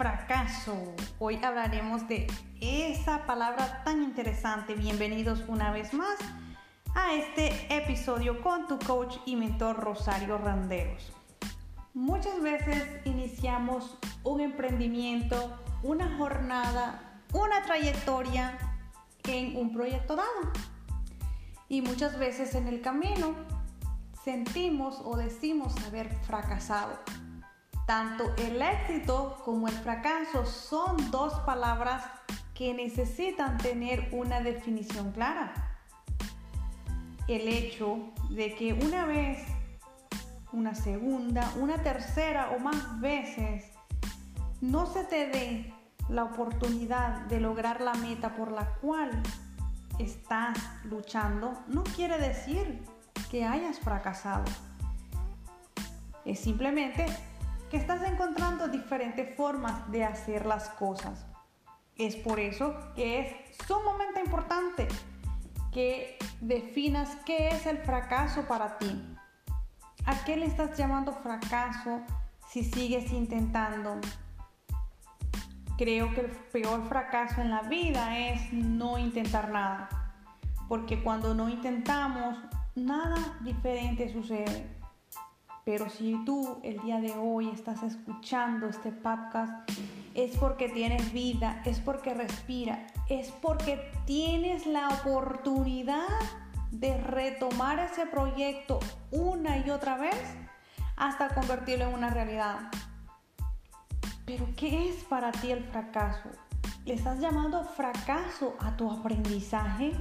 fracaso. Hoy hablaremos de esa palabra tan interesante. Bienvenidos una vez más a este episodio con tu coach y mentor Rosario Randeros. Muchas veces iniciamos un emprendimiento, una jornada, una trayectoria en un proyecto dado. Y muchas veces en el camino sentimos o decimos haber fracasado. Tanto el éxito como el fracaso son dos palabras que necesitan tener una definición clara. El hecho de que una vez, una segunda, una tercera o más veces no se te dé la oportunidad de lograr la meta por la cual estás luchando, no quiere decir que hayas fracasado. Es simplemente que estás encontrando diferentes formas de hacer las cosas. Es por eso que es sumamente importante que definas qué es el fracaso para ti. ¿A qué le estás llamando fracaso si sigues intentando? Creo que el peor fracaso en la vida es no intentar nada. Porque cuando no intentamos, nada diferente sucede. Pero si tú el día de hoy estás escuchando este podcast, es porque tienes vida, es porque respira, es porque tienes la oportunidad de retomar ese proyecto una y otra vez hasta convertirlo en una realidad. Pero ¿qué es para ti el fracaso? ¿Le estás llamando fracaso a tu aprendizaje?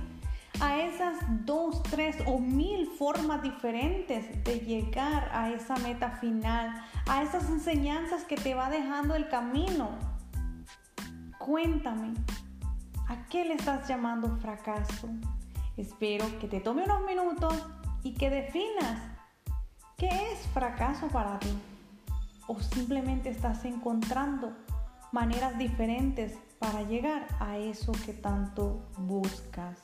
A esas dos, tres o mil formas diferentes de llegar a esa meta final, a esas enseñanzas que te va dejando el camino. Cuéntame, ¿a qué le estás llamando fracaso? Espero que te tome unos minutos y que definas qué es fracaso para ti. O simplemente estás encontrando maneras diferentes para llegar a eso que tanto buscas.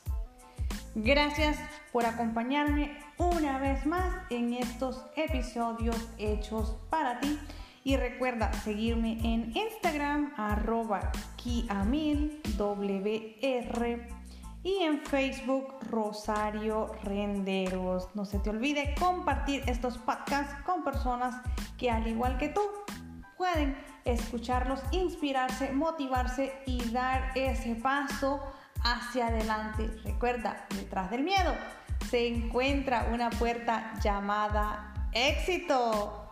Gracias por acompañarme una vez más en estos episodios hechos para ti. Y recuerda seguirme en Instagram arroba kiamilwr y en Facebook Rosario Renderos. No se te olvide compartir estos podcasts con personas que al igual que tú pueden escucharlos, inspirarse, motivarse y dar ese paso hacia adelante. Recuerda, detrás del miedo se encuentra una puerta llamada éxito.